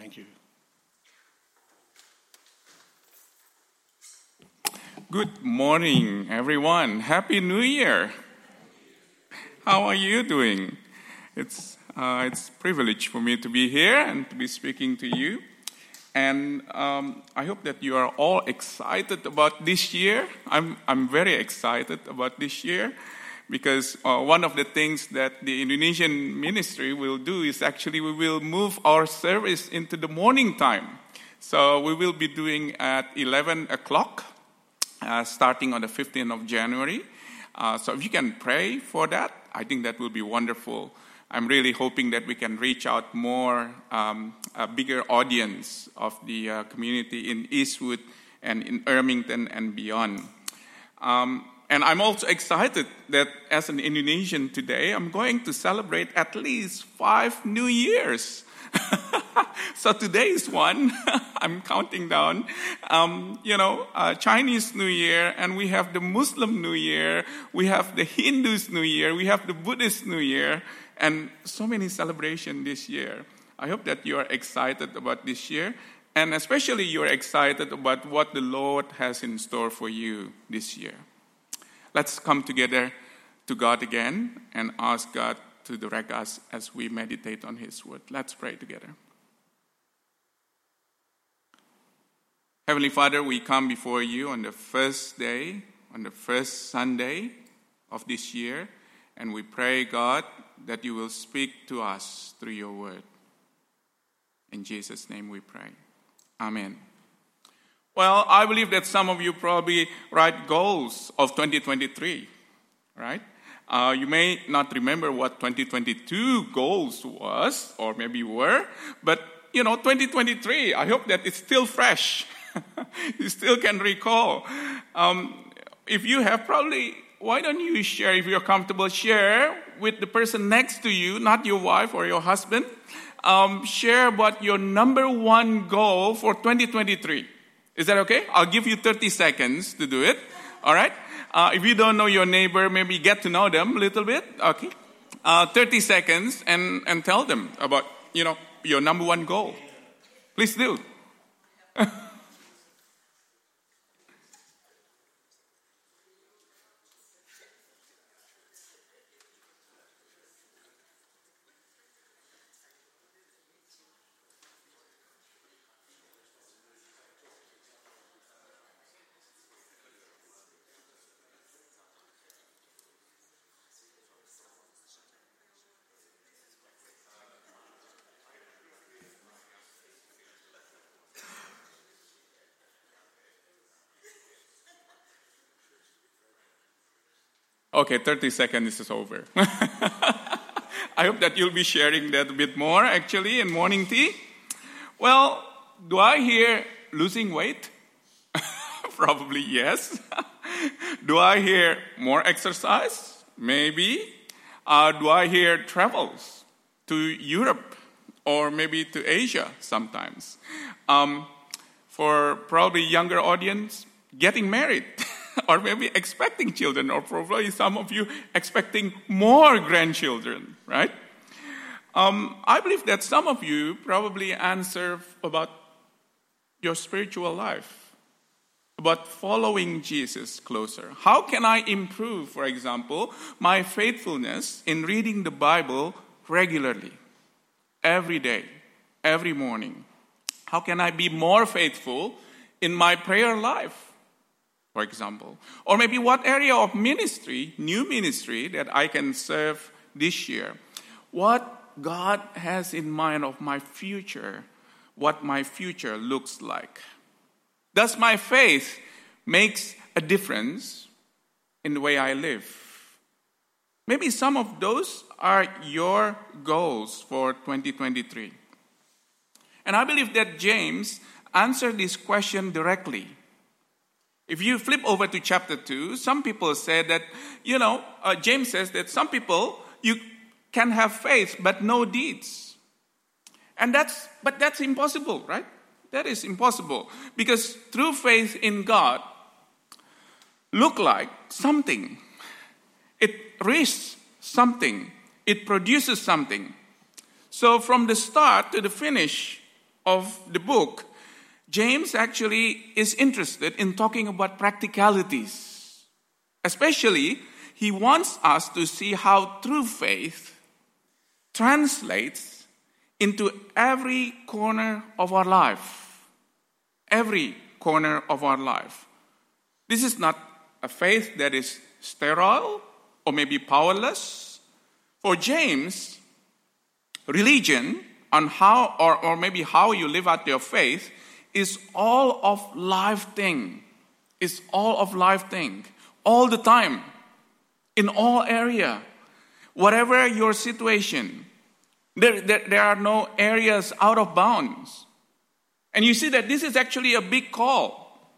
Thank you. Good morning, everyone. Happy New Year. How are you doing? It's, uh, it's a privilege for me to be here and to be speaking to you. And um, I hope that you are all excited about this year. I'm, I'm very excited about this year because uh, one of the things that the Indonesian ministry will do is actually we will move our service into the morning time. So we will be doing at 11 o'clock, uh, starting on the 15th of January. Uh, so if you can pray for that, I think that will be wonderful. I'm really hoping that we can reach out more, um, a bigger audience of the uh, community in Eastwood and in Ermington and beyond. Um, and I'm also excited that as an Indonesian today, I'm going to celebrate at least five New Years. so today is one. I'm counting down. Um, you know, uh, Chinese New Year, and we have the Muslim New Year, we have the Hindus New Year, we have the Buddhist New Year, and so many celebrations this year. I hope that you are excited about this year, and especially you're excited about what the Lord has in store for you this year. Let's come together to God again and ask God to direct us as we meditate on His Word. Let's pray together. Heavenly Father, we come before you on the first day, on the first Sunday of this year, and we pray, God, that you will speak to us through your word. In Jesus' name we pray. Amen. Well, I believe that some of you probably write goals of 2023, right? Uh, you may not remember what 2022 goals was, or maybe were, but you know, 2023, I hope that it's still fresh. you still can recall. Um, if you have, probably, why don't you share, if you're comfortable, share with the person next to you, not your wife or your husband. Um, share about your number one goal for 2023. Is that okay? I'll give you 30 seconds to do it. All right? Uh, if you don't know your neighbor, maybe get to know them a little bit. Okay? Uh, 30 seconds and, and tell them about, you know, your number one goal. Please do. Okay, 30 seconds is over. I hope that you'll be sharing that a bit more actually in morning tea. Well, do I hear losing weight? Probably yes. do I hear more exercise? Maybe. Uh, do I hear travels to Europe or maybe to Asia sometimes? Um, for probably younger audience, getting married. or maybe expecting children, or probably some of you expecting more grandchildren, right? Um, I believe that some of you probably answer about your spiritual life, about following Jesus closer. How can I improve, for example, my faithfulness in reading the Bible regularly, every day, every morning? How can I be more faithful in my prayer life? For example. Or maybe what area of ministry, new ministry, that I can serve this year. What God has in mind of my future, what my future looks like. Does my faith makes a difference in the way I live? Maybe some of those are your goals for 2023. And I believe that James answered this question directly if you flip over to chapter 2, some people say that, you know, uh, James says that some people, you can have faith but no deeds. And that's, but that's impossible, right? That is impossible. Because true faith in God look like something. It risks something. It produces something. So from the start to the finish, of the book, James actually is interested in talking about practicalities. Especially, he wants us to see how true faith translates into every corner of our life. Every corner of our life. This is not a faith that is sterile or maybe powerless. For James, religion on how or, or maybe how you live out your faith is all of life thing. It's all of life thing. All the time. In all area. Whatever your situation. There, there, there are no areas out of bounds. And you see that this is actually a big call.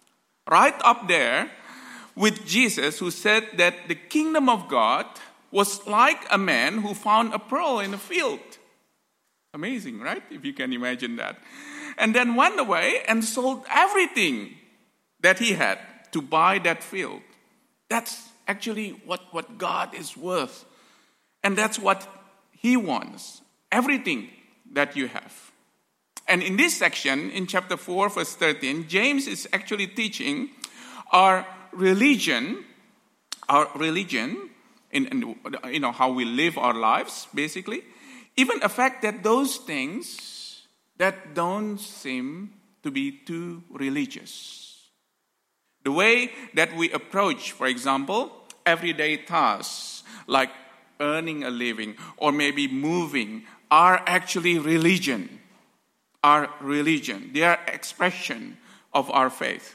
Right up there with Jesus, who said that the kingdom of God was like a man who found a pearl in a field. Amazing, right? If you can imagine that. And then went away and sold everything that he had to buy that field. That's actually what, what God is worth. And that's what he wants everything that you have. And in this section, in chapter 4, verse 13, James is actually teaching our religion, our religion, in, in, you know, how we live our lives, basically, even the fact that those things that don't seem to be too religious. The way that we approach, for example, everyday tasks like earning a living or maybe moving are actually religion. Are religion. They are expression of our faith.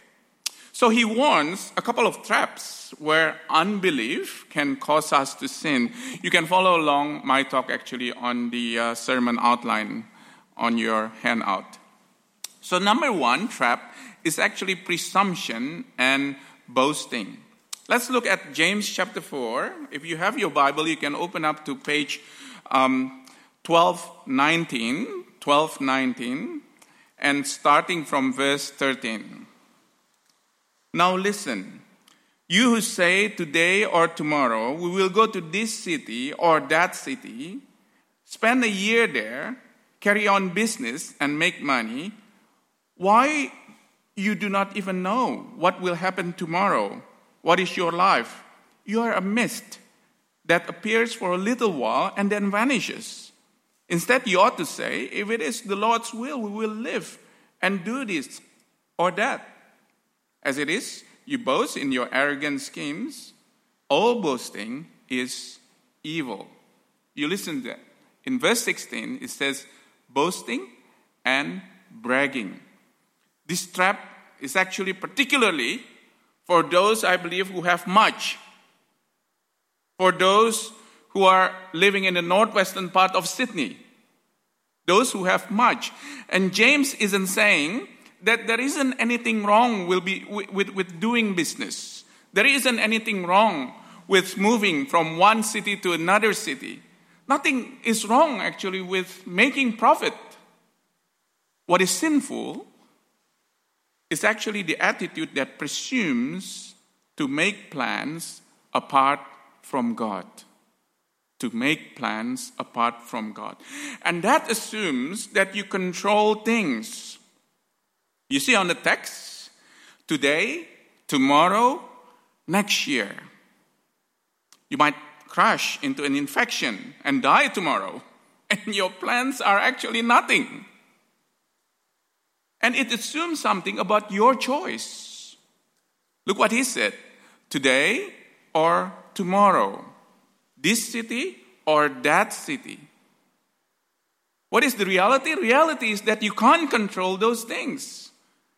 So he warns a couple of traps where unbelief can cause us to sin. You can follow along my talk actually on the uh, sermon outline on your handout. So, number one trap is actually presumption and boasting. Let's look at James chapter 4. If you have your Bible, you can open up to page um, 1219, 1219, and starting from verse 13. Now listen. You who say today or tomorrow, we will go to this city or that city, spend a year there, carry on business, and make money, why you do not even know what will happen tomorrow? What is your life? You are a mist that appears for a little while and then vanishes. Instead, you ought to say, if it is the Lord's will, we will live and do this or that. As it is, you boast in your arrogant schemes. All boasting is evil. You listen to that. In verse 16, it says, boasting and bragging. This trap is actually particularly for those, I believe, who have much. For those who are living in the northwestern part of Sydney. Those who have much. And James isn't saying that there isn't anything wrong with, with, with doing business. There isn't anything wrong with moving from one city to another city. Nothing is wrong actually with making profit. What is sinful is actually the attitude that presumes to make plans apart from God. To make plans apart from God. And that assumes that you control things you see on the text, today, tomorrow, next year. You might crash into an infection and die tomorrow, and your plans are actually nothing. And it assumes something about your choice. Look what he said today or tomorrow, this city or that city. What is the reality? Reality is that you can't control those things.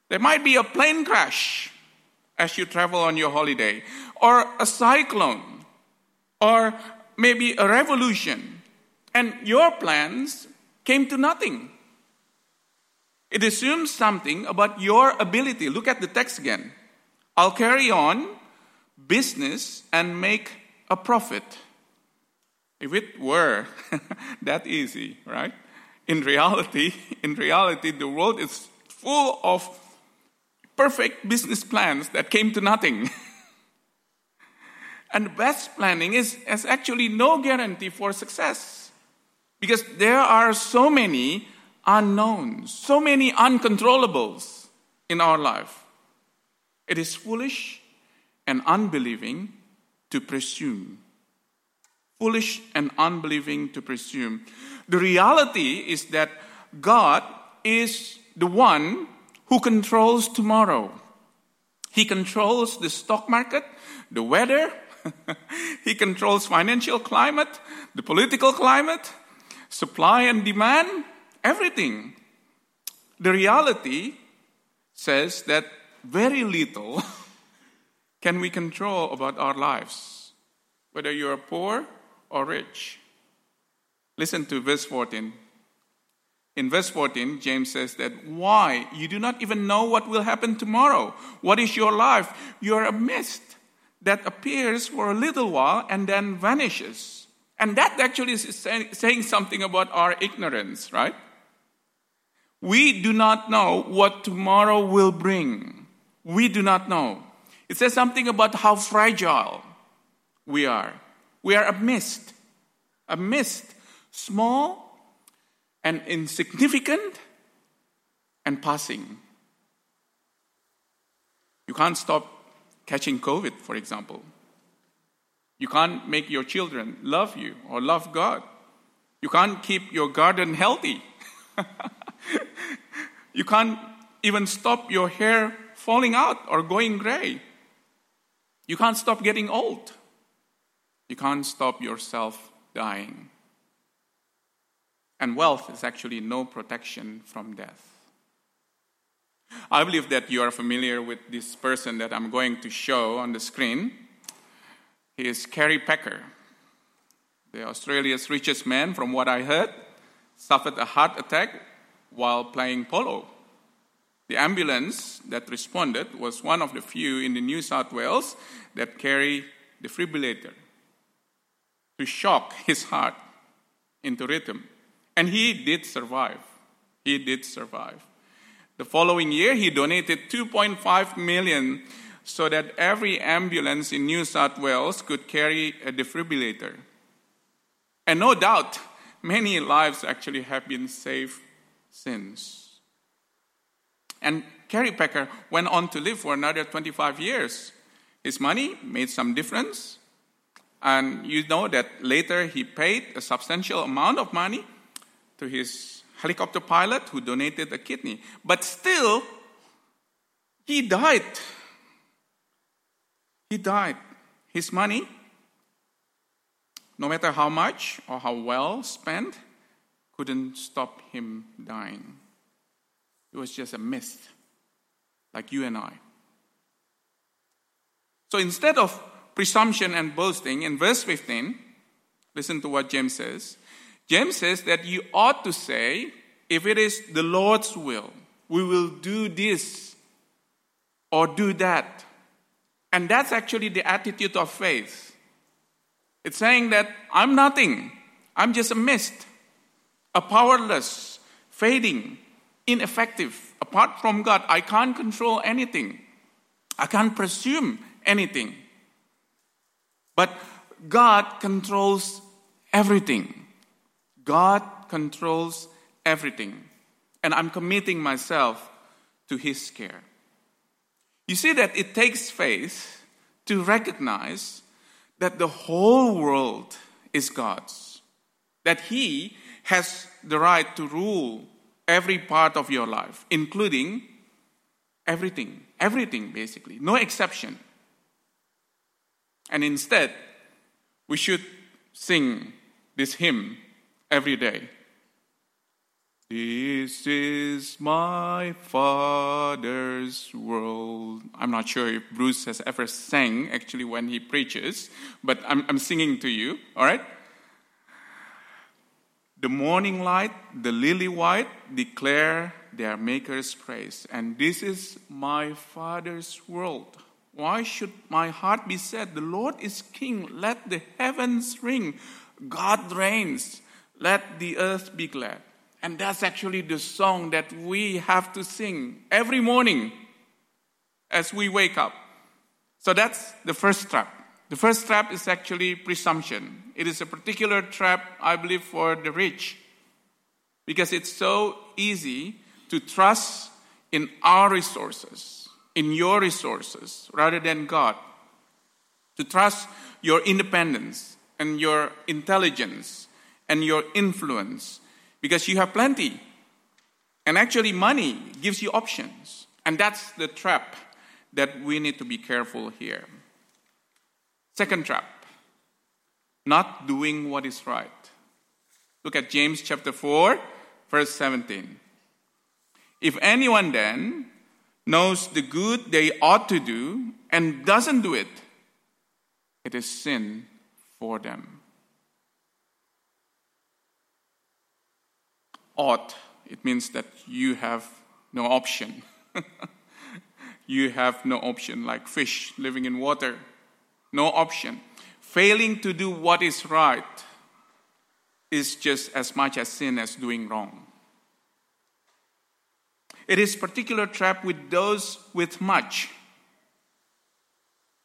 There might be a plane crash as you travel on your holiday, or a cyclone, or maybe a revolution, and your plans came to nothing. It assumes something about your ability. Look at the text again. I'll carry on business and make a profit. If it were that easy, right? In reality, in reality, the world is full of perfect business plans that came to nothing. and best planning is, is actually no guarantee for success because there are so many unknowns, so many uncontrollables in our life. It is foolish and unbelieving to presume. Foolish and unbelieving to presume. The reality is that God is the one who controls tomorrow. He controls the stock market, the weather, he controls financial climate, the political climate, supply and demand, everything. The reality says that very little can we control about our lives, whether you are poor or rich. Listen to verse 14. In verse 14, James says that why? You do not even know what will happen tomorrow. What is your life? You are a mist that appears for a little while and then vanishes. And that actually is saying something about our ignorance, right? We do not know what tomorrow will bring. We do not know. It says something about how fragile we are. We are a mist, a mist, small and insignificant and passing. You can't stop catching COVID, for example. You can't make your children love you or love God. You can't keep your garden healthy. you can't even stop your hair falling out or going gray. You can't stop getting old. You can't stop yourself dying. And wealth is actually no protection from death. I believe that you are familiar with this person that I'm going to show on the screen. He is Kerry Packer, the Australia's richest man, from what I heard, suffered a heart attack while playing polo. The ambulance that responded was one of the few in the New South Wales that carry defibrillator to shock his heart into rhythm. And he did survive. He did survive. The following year, he donated 2.5 million so that every ambulance in New South Wales could carry a defibrillator. And no doubt, many lives actually have been saved since. And Kerry Packer went on to live for another 25 years. His money made some difference. And you know that later he paid a substantial amount of money to his helicopter pilot who donated a kidney. But still, he died. He died. His money, no matter how much or how well spent, couldn't stop him dying. It was just a mist, like you and I. So instead of presumption and boasting, in verse 15, listen to what James says James says that you ought to say, if it is the Lord's will, we will do this or do that. And that's actually the attitude of faith. It's saying that I'm nothing, I'm just a mist, a powerless, fading, ineffective. Apart from God, I can't control anything, I can't presume anything. But God controls everything. God controls everything, and I'm committing myself to His care. You see that it takes faith to recognize that the whole world is God's, that He has the right to rule every part of your life, including everything, everything basically, no exception. And instead, we should sing this hymn every day. This is my Father's world. I'm not sure if Bruce has ever sang actually when he preaches, but I'm, I'm singing to you, all right? The morning light, the lily white declare their Maker's praise. And this is my Father's world. Why should my heart be sad? The Lord is King. Let the heavens ring. God reigns. Let the earth be glad. And that's actually the song that we have to sing every morning as we wake up. So that's the first trap. The first trap is actually presumption. It is a particular trap, I believe, for the rich. because it's so easy to trust in our resources, in your resources, rather than God. To trust your independence and your intelligence and your influence because you have plenty. And actually, money gives you options. And that's the trap that we need to be careful here. Second trap not doing what is right. Look at James chapter 4, verse 17. If anyone then knows the good they ought to do and doesn't do it, it is sin for them. Ought, it means that you have no option. you have no option, like fish living in water. No option. Failing to do what is right is just as much as sin as doing wrong. It is particular trap with those with much.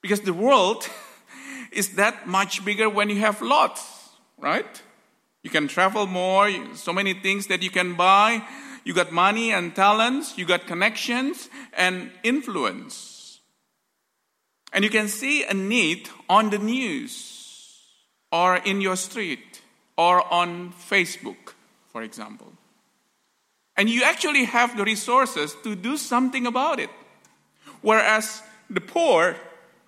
Because the world is that much bigger when you have lots, right? You can travel more, so many things that you can buy. You got money and talents, you got connections and influence. And you can see a need on the news or in your street or on Facebook, for example. And you actually have the resources to do something about it. Whereas the poor,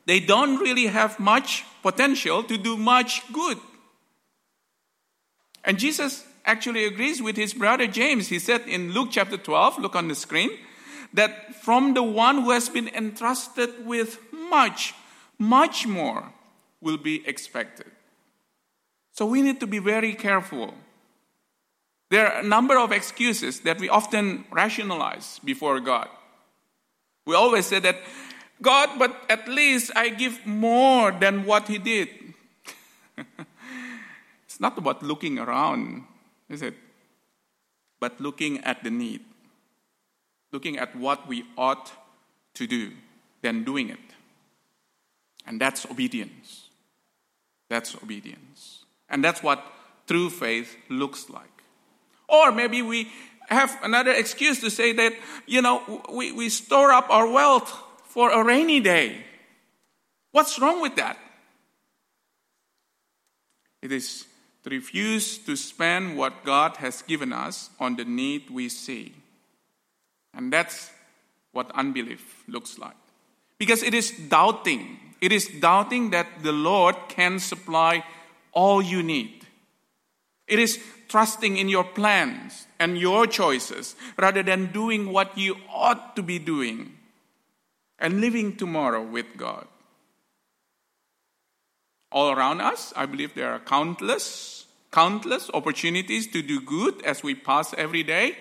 they don't really have much potential to do much good. And Jesus actually agrees with his brother James. He said in Luke chapter 12, look on the screen, that from the one who has been entrusted with much, much more will be expected. So we need to be very careful there are a number of excuses that we often rationalize before God. We always say that, God, but at least I give more than what He did. It's not about looking around, is it? But looking at the need, looking at what we ought to do, then doing it. And that's obedience. That's obedience. And that's what true faith looks like. Or maybe we have another excuse to say that, you know, we, we store up our wealth for a rainy day. What's wrong with that? It is to refuse to spend what God has given us on the need we see. And that's what unbelief looks like. Because it is doubting. It is doubting that the Lord can supply all you need. It is trusting in your plans and your choices rather than doing what you ought to be doing and living tomorrow with God. All around us, I believe there are countless, countless opportunities to do good as we pass every day.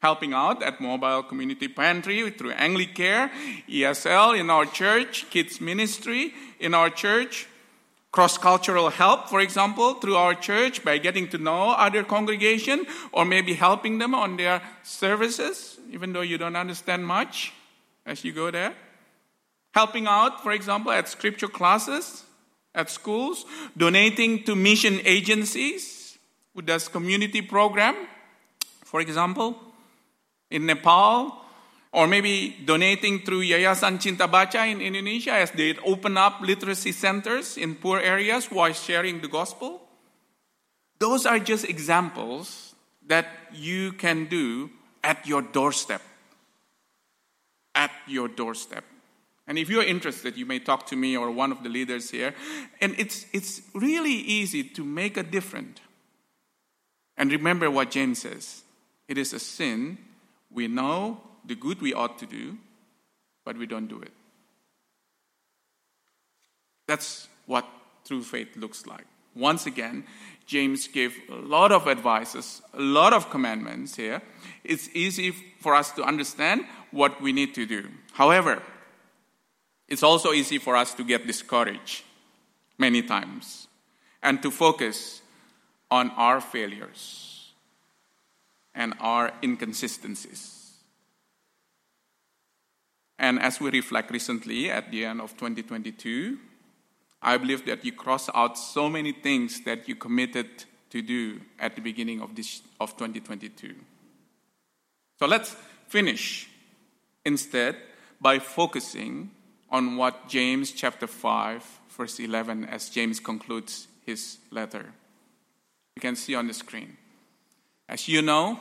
Helping out at Mobile Community Pantry through Anglicare, ESL in our church, kids ministry in our church, cross cultural help, for example, through our church by getting to know other congregation or maybe helping them on their services, even though you don't understand much as you go there. Helping out, for example, at scripture classes, at schools, donating to mission agencies who does community program, for example, in Nepal, or maybe donating through Yayasan Cinta Baca in Indonesia as they open up literacy centers in poor areas while sharing the gospel. Those are just examples that you can do at your doorstep. At your doorstep. And if you're interested, you may talk to me or one of the leaders here. And it's, it's really easy to make a difference. And remember what James says it is a sin we know the good we ought to do, but we don't do it. That's what true faith looks like. Once again, James gave a lot of advices, a lot of commandments here. It's easy for us to understand what we need to do. However, it's also easy for us to get discouraged many times and to focus on our failures and our inconsistencies. And as we reflect recently at the end of 2022, I believe that you cross out so many things that you committed to do at the beginning of, this, of 2022. So let's finish instead by focusing on what James chapter 5, verse 11, as James concludes his letter. You can see on the screen. As you know,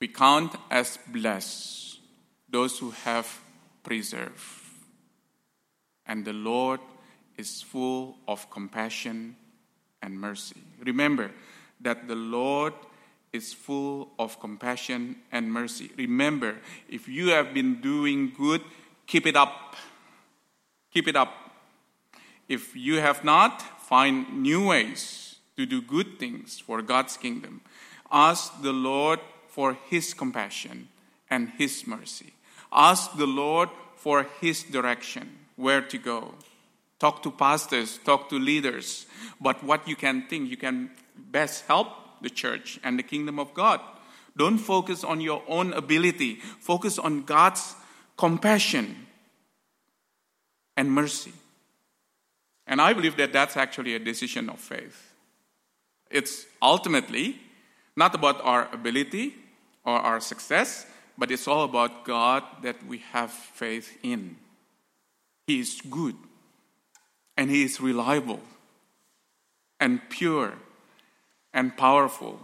we count as blessed those who have preserved. And the Lord is full of compassion and mercy. Remember that the Lord is full of compassion and mercy. Remember, if you have been doing good, keep it up. Keep it up. If you have not, find new ways to do good things for God's kingdom. Ask the Lord for His compassion and His mercy. Ask the Lord for His direction, where to go. Talk to pastors, talk to leaders. But what you can think, you can best help the church and the kingdom of God. Don't focus on your own ability, focus on God's compassion and mercy. And I believe that that's actually a decision of faith. It's ultimately not about our ability or our success, but it's all about God that we have faith in. He is good, and He is reliable, and pure, and powerful,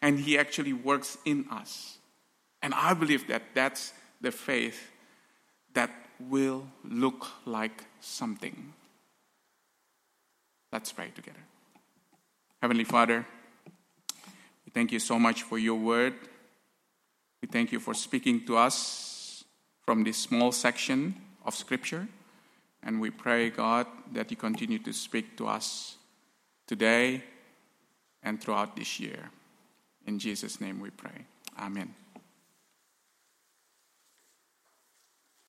and He actually works in us. And I believe that that's the faith that will look like something. Let's pray together. Heavenly Father, we thank you so much for your word. We thank you for speaking to us from this small section of Scripture. And we pray, God, that you continue to speak to us today and throughout this year. In Jesus' name we pray. Amen.